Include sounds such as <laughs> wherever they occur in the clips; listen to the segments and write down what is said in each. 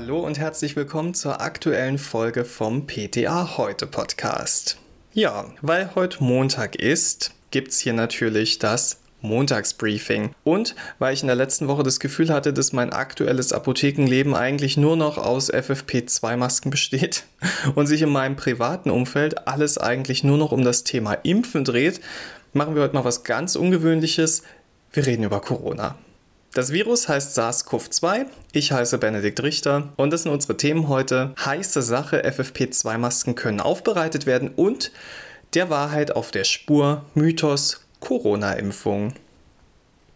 Hallo und herzlich willkommen zur aktuellen Folge vom PTA Heute Podcast. Ja, weil heute Montag ist, gibt es hier natürlich das Montagsbriefing. Und weil ich in der letzten Woche das Gefühl hatte, dass mein aktuelles Apothekenleben eigentlich nur noch aus FFP2-Masken besteht <laughs> und sich in meinem privaten Umfeld alles eigentlich nur noch um das Thema Impfen dreht, machen wir heute mal was ganz Ungewöhnliches. Wir reden über Corona. Das Virus heißt SARS-CoV-2. Ich heiße Benedikt Richter und das sind unsere Themen heute. Heiße Sache, FFP2-Masken können aufbereitet werden und der Wahrheit auf der Spur, Mythos, Corona-Impfung.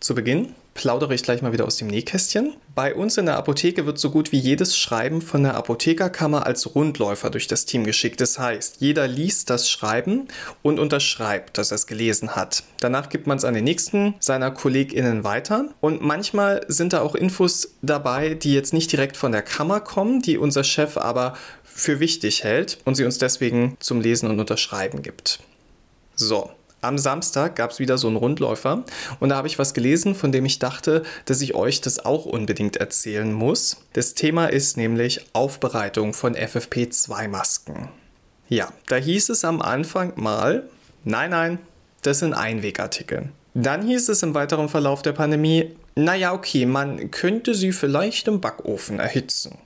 Zu Beginn plaudere ich gleich mal wieder aus dem Nähkästchen. Bei uns in der Apotheke wird so gut wie jedes Schreiben von der Apothekerkammer als Rundläufer durch das Team geschickt. Das heißt, jeder liest das Schreiben und unterschreibt, dass er es gelesen hat. Danach gibt man es an den nächsten seiner KollegInnen weiter. Und manchmal sind da auch Infos dabei, die jetzt nicht direkt von der Kammer kommen, die unser Chef aber für wichtig hält und sie uns deswegen zum Lesen und Unterschreiben gibt. So, am Samstag gab es wieder so einen Rundläufer und da habe ich was gelesen, von dem ich dachte, dass ich euch das auch unbedingt erzählen muss. Das Thema ist nämlich Aufbereitung von FFP2-Masken. Ja, da hieß es am Anfang mal, nein, nein, das sind Einwegartikel. Dann hieß es im weiteren Verlauf der Pandemie, naja, okay, man könnte sie vielleicht im Backofen erhitzen.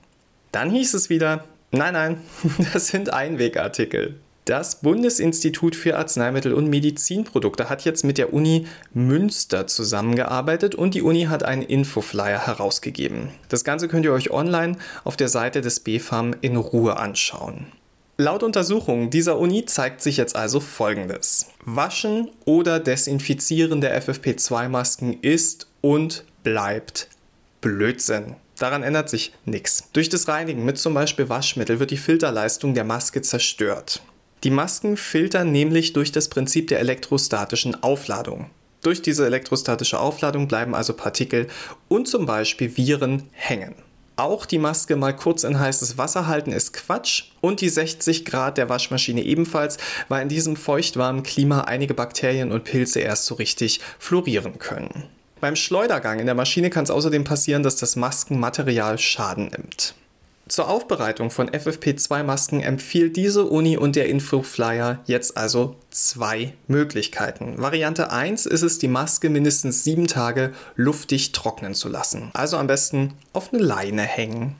Dann hieß es wieder, nein, nein, <laughs> das sind Einwegartikel. Das Bundesinstitut für Arzneimittel und Medizinprodukte hat jetzt mit der Uni Münster zusammengearbeitet und die Uni hat einen Infoflyer herausgegeben. Das Ganze könnt ihr euch online auf der Seite des BFAM in Ruhe anschauen. Laut Untersuchungen dieser Uni zeigt sich jetzt also Folgendes. Waschen oder Desinfizieren der FFP2-Masken ist und bleibt Blödsinn. Daran ändert sich nichts. Durch das Reinigen mit zum Beispiel Waschmittel wird die Filterleistung der Maske zerstört. Die Masken filtern nämlich durch das Prinzip der elektrostatischen Aufladung. Durch diese elektrostatische Aufladung bleiben also Partikel und zum Beispiel Viren hängen. Auch die Maske mal kurz in heißes Wasser halten ist Quatsch und die 60 Grad der Waschmaschine ebenfalls, weil in diesem feuchtwarmen Klima einige Bakterien und Pilze erst so richtig florieren können. Beim Schleudergang in der Maschine kann es außerdem passieren, dass das Maskenmaterial Schaden nimmt. Zur Aufbereitung von FFP2-Masken empfiehlt diese Uni und der Infoflyer jetzt also zwei Möglichkeiten. Variante 1 ist es, die Maske mindestens sieben Tage luftig trocknen zu lassen. Also am besten auf eine Leine hängen.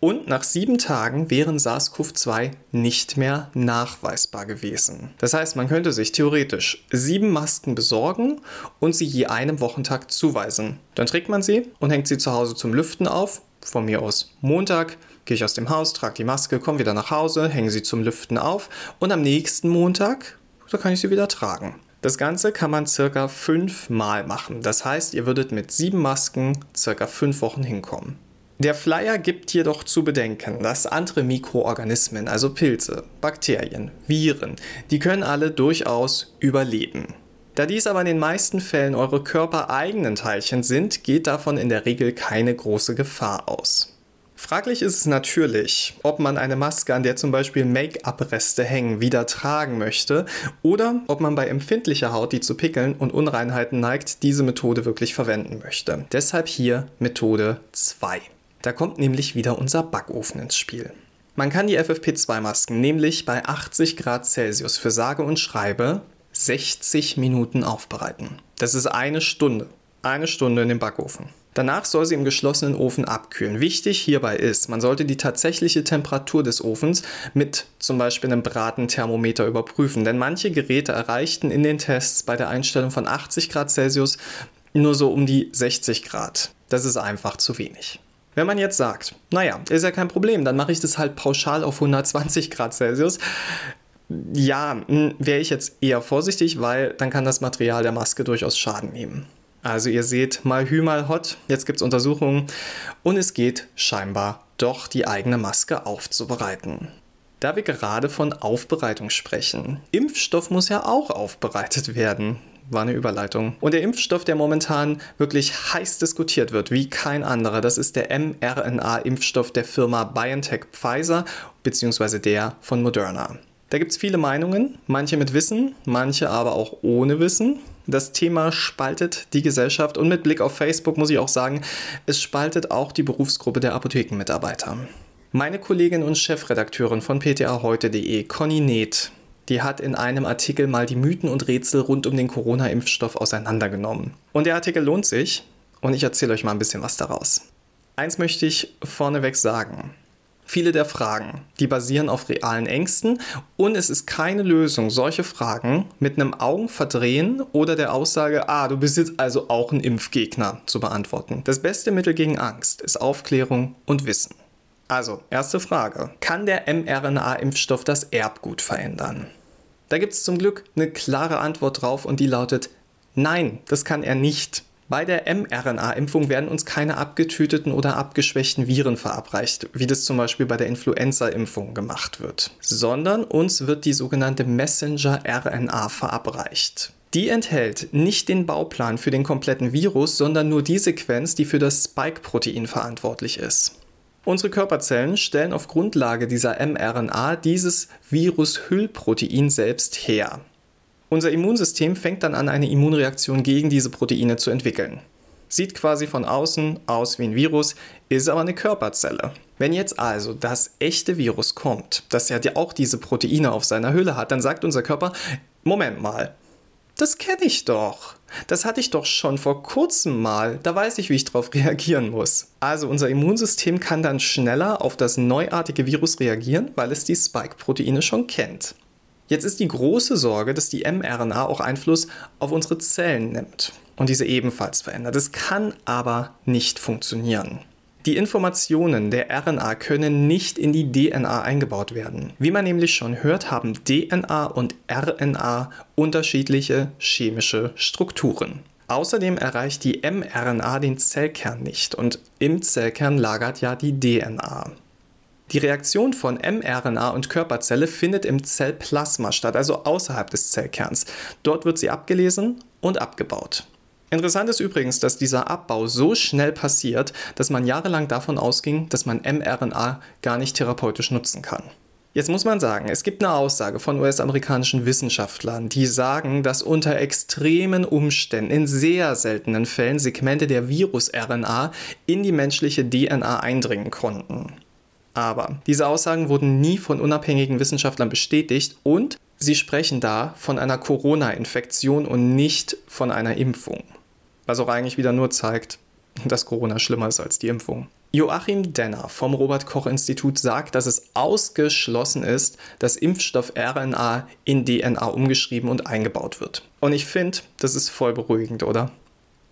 Und nach sieben Tagen wären SARS-CoV-2 nicht mehr nachweisbar gewesen. Das heißt, man könnte sich theoretisch sieben Masken besorgen und sie je einem Wochentag zuweisen. Dann trägt man sie und hängt sie zu Hause zum Lüften auf von mir aus Montag, gehe ich aus dem Haus, trage die Maske, komme wieder nach Hause, hänge sie zum Lüften auf und am nächsten Montag, da kann ich sie wieder tragen. Das Ganze kann man circa fünfmal machen. Das heißt, ihr würdet mit sieben Masken circa fünf Wochen hinkommen. Der Flyer gibt jedoch zu bedenken, dass andere Mikroorganismen, also Pilze, Bakterien, Viren, die können alle durchaus überleben. Da dies aber in den meisten Fällen eure körpereigenen Teilchen sind, geht davon in der Regel keine große Gefahr aus. Fraglich ist es natürlich, ob man eine Maske, an der zum Beispiel Make-up-Reste hängen, wieder tragen möchte oder ob man bei empfindlicher Haut, die zu Pickeln und Unreinheiten neigt, diese Methode wirklich verwenden möchte. Deshalb hier Methode 2. Da kommt nämlich wieder unser Backofen ins Spiel. Man kann die FFP2-Masken nämlich bei 80 Grad Celsius für sage und schreibe 60 Minuten aufbereiten. Das ist eine Stunde. Eine Stunde in den Backofen. Danach soll sie im geschlossenen Ofen abkühlen. Wichtig hierbei ist, man sollte die tatsächliche Temperatur des Ofens mit zum Beispiel einem Bratenthermometer überprüfen, denn manche Geräte erreichten in den Tests bei der Einstellung von 80 Grad Celsius nur so um die 60 Grad. Das ist einfach zu wenig. Wenn man jetzt sagt, naja, ist ja kein Problem, dann mache ich das halt pauschal auf 120 Grad Celsius, ja, wäre ich jetzt eher vorsichtig, weil dann kann das Material der Maske durchaus Schaden nehmen. Also ihr seht, mal hü, mal hot, jetzt gibt es Untersuchungen und es geht scheinbar doch die eigene Maske aufzubereiten. Da wir gerade von Aufbereitung sprechen. Impfstoff muss ja auch aufbereitet werden. War eine Überleitung. Und der Impfstoff, der momentan wirklich heiß diskutiert wird, wie kein anderer, das ist der mRNA-Impfstoff der Firma BioNTech Pfizer bzw. der von Moderna. Da gibt es viele Meinungen, manche mit Wissen, manche aber auch ohne Wissen. Das Thema spaltet die Gesellschaft und mit Blick auf Facebook muss ich auch sagen, es spaltet auch die Berufsgruppe der Apothekenmitarbeiter. Meine Kollegin und Chefredakteurin von ptaheute.de, Conny Neth, die hat in einem Artikel mal die Mythen und Rätsel rund um den Corona-Impfstoff auseinandergenommen. Und der Artikel lohnt sich und ich erzähle euch mal ein bisschen was daraus. Eins möchte ich vorneweg sagen. Viele der Fragen, die basieren auf realen Ängsten und es ist keine Lösung, solche Fragen mit einem Augenverdrehen oder der Aussage, ah, du bist jetzt also auch ein Impfgegner zu beantworten. Das beste Mittel gegen Angst ist Aufklärung und Wissen. Also, erste Frage. Kann der mRNA-Impfstoff das Erbgut verändern? Da gibt es zum Glück eine klare Antwort drauf und die lautet, nein, das kann er nicht. Bei der mRNA-Impfung werden uns keine abgetöteten oder abgeschwächten Viren verabreicht, wie das zum Beispiel bei der Influenza-Impfung gemacht wird, sondern uns wird die sogenannte Messenger-RNA verabreicht. Die enthält nicht den Bauplan für den kompletten Virus, sondern nur die Sequenz, die für das Spike-Protein verantwortlich ist. Unsere Körperzellen stellen auf Grundlage dieser mRNA dieses Virus-Hüllprotein selbst her. Unser Immunsystem fängt dann an, eine Immunreaktion gegen diese Proteine zu entwickeln. Sieht quasi von außen aus wie ein Virus, ist aber eine Körperzelle. Wenn jetzt also das echte Virus kommt, das ja auch diese Proteine auf seiner Hülle hat, dann sagt unser Körper, Moment mal, das kenne ich doch. Das hatte ich doch schon vor kurzem mal. Da weiß ich, wie ich darauf reagieren muss. Also unser Immunsystem kann dann schneller auf das neuartige Virus reagieren, weil es die Spike-Proteine schon kennt. Jetzt ist die große Sorge, dass die mRNA auch Einfluss auf unsere Zellen nimmt und diese ebenfalls verändert. Das kann aber nicht funktionieren. Die Informationen der RNA können nicht in die DNA eingebaut werden. Wie man nämlich schon hört, haben DNA und RNA unterschiedliche chemische Strukturen. Außerdem erreicht die mRNA den Zellkern nicht und im Zellkern lagert ja die DNA. Die Reaktion von mRNA und Körperzelle findet im Zellplasma statt, also außerhalb des Zellkerns. Dort wird sie abgelesen und abgebaut. Interessant ist übrigens, dass dieser Abbau so schnell passiert, dass man jahrelang davon ausging, dass man mRNA gar nicht therapeutisch nutzen kann. Jetzt muss man sagen, es gibt eine Aussage von US-amerikanischen Wissenschaftlern, die sagen, dass unter extremen Umständen in sehr seltenen Fällen Segmente der Virus-RNA in die menschliche DNA eindringen konnten. Aber diese Aussagen wurden nie von unabhängigen Wissenschaftlern bestätigt und sie sprechen da von einer Corona-Infektion und nicht von einer Impfung. Was auch eigentlich wieder nur zeigt, dass Corona schlimmer ist als die Impfung. Joachim Denner vom Robert Koch Institut sagt, dass es ausgeschlossen ist, dass Impfstoff RNA in DNA umgeschrieben und eingebaut wird. Und ich finde, das ist voll beruhigend, oder?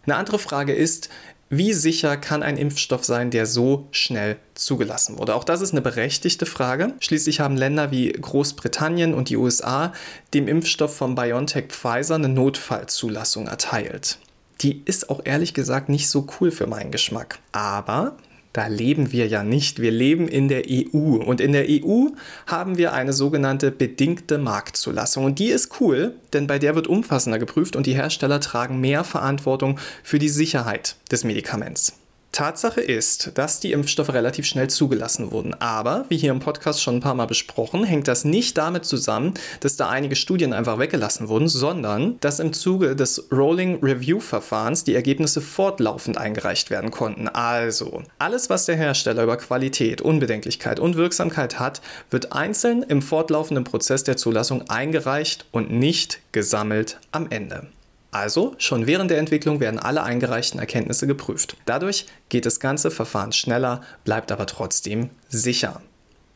Eine andere Frage ist, wie sicher kann ein Impfstoff sein, der so schnell zugelassen wurde? Auch das ist eine berechtigte Frage. Schließlich haben Länder wie Großbritannien und die USA dem Impfstoff von BioNTech Pfizer eine Notfallzulassung erteilt die ist auch ehrlich gesagt nicht so cool für meinen Geschmack. Aber da leben wir ja nicht. Wir leben in der EU. Und in der EU haben wir eine sogenannte bedingte Marktzulassung. Und die ist cool, denn bei der wird umfassender geprüft und die Hersteller tragen mehr Verantwortung für die Sicherheit des Medikaments. Tatsache ist, dass die Impfstoffe relativ schnell zugelassen wurden. Aber, wie hier im Podcast schon ein paar Mal besprochen, hängt das nicht damit zusammen, dass da einige Studien einfach weggelassen wurden, sondern dass im Zuge des Rolling Review Verfahrens die Ergebnisse fortlaufend eingereicht werden konnten. Also, alles, was der Hersteller über Qualität, Unbedenklichkeit und Wirksamkeit hat, wird einzeln im fortlaufenden Prozess der Zulassung eingereicht und nicht gesammelt am Ende. Also schon während der Entwicklung werden alle eingereichten Erkenntnisse geprüft. Dadurch geht das ganze Verfahren schneller, bleibt aber trotzdem sicher.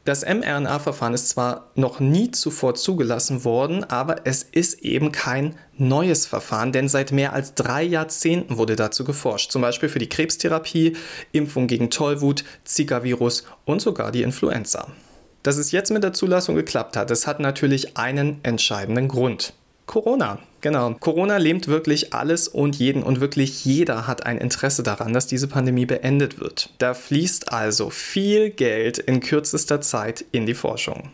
Das mRNA-Verfahren ist zwar noch nie zuvor zugelassen worden, aber es ist eben kein neues Verfahren, denn seit mehr als drei Jahrzehnten wurde dazu geforscht, zum Beispiel für die Krebstherapie, Impfung gegen Tollwut, Zika-Virus und sogar die Influenza. Dass es jetzt mit der Zulassung geklappt hat, das hat natürlich einen entscheidenden Grund. Corona. Genau. Corona lähmt wirklich alles und jeden und wirklich jeder hat ein Interesse daran, dass diese Pandemie beendet wird. Da fließt also viel Geld in kürzester Zeit in die Forschung.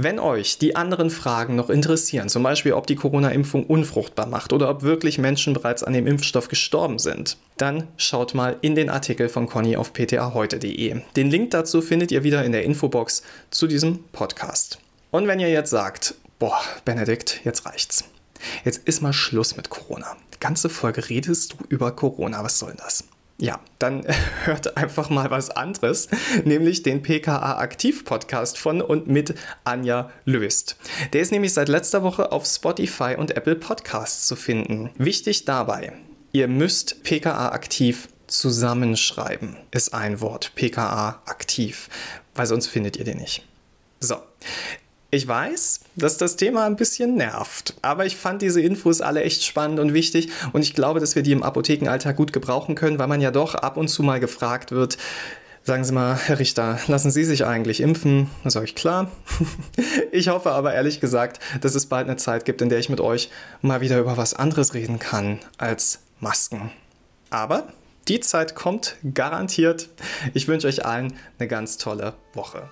Wenn euch die anderen Fragen noch interessieren, zum Beispiel ob die Corona-Impfung unfruchtbar macht oder ob wirklich Menschen bereits an dem Impfstoff gestorben sind, dann schaut mal in den Artikel von Conny auf ptaheute.de. Den Link dazu findet ihr wieder in der Infobox zu diesem Podcast. Und wenn ihr jetzt sagt, boah, Benedikt, jetzt reicht's. jetzt ist mal Schluss mit Corona. Die ganze Folge redest du über Corona. Was soll denn das? Ja, dann <laughs> hört einfach mal was anderes, nämlich den PKA Aktiv Podcast von und mit Anja Löst. Der ist nämlich seit letzter Woche auf Spotify und Apple Podcasts zu finden. Wichtig dabei, ihr müsst PKA Aktiv zusammenschreiben, ist ein Wort. PKA Aktiv, weil sonst findet ihr den nicht. So, ich weiß, dass das Thema ein bisschen nervt, aber ich fand diese Infos alle echt spannend und wichtig und ich glaube, dass wir die im Apothekenalltag gut gebrauchen können, weil man ja doch ab und zu mal gefragt wird, Sagen Sie mal, Herr Richter, lassen Sie sich eigentlich impfen? Da sage ich klar. <laughs> Ich hoffe aber ehrlich gesagt, dass es bald eine Zeit gibt, in der ich mit euch mal wieder über was anderes reden kann als Masken. Aber die Zeit kommt garantiert. Ich wünsche euch allen eine ganz tolle Woche.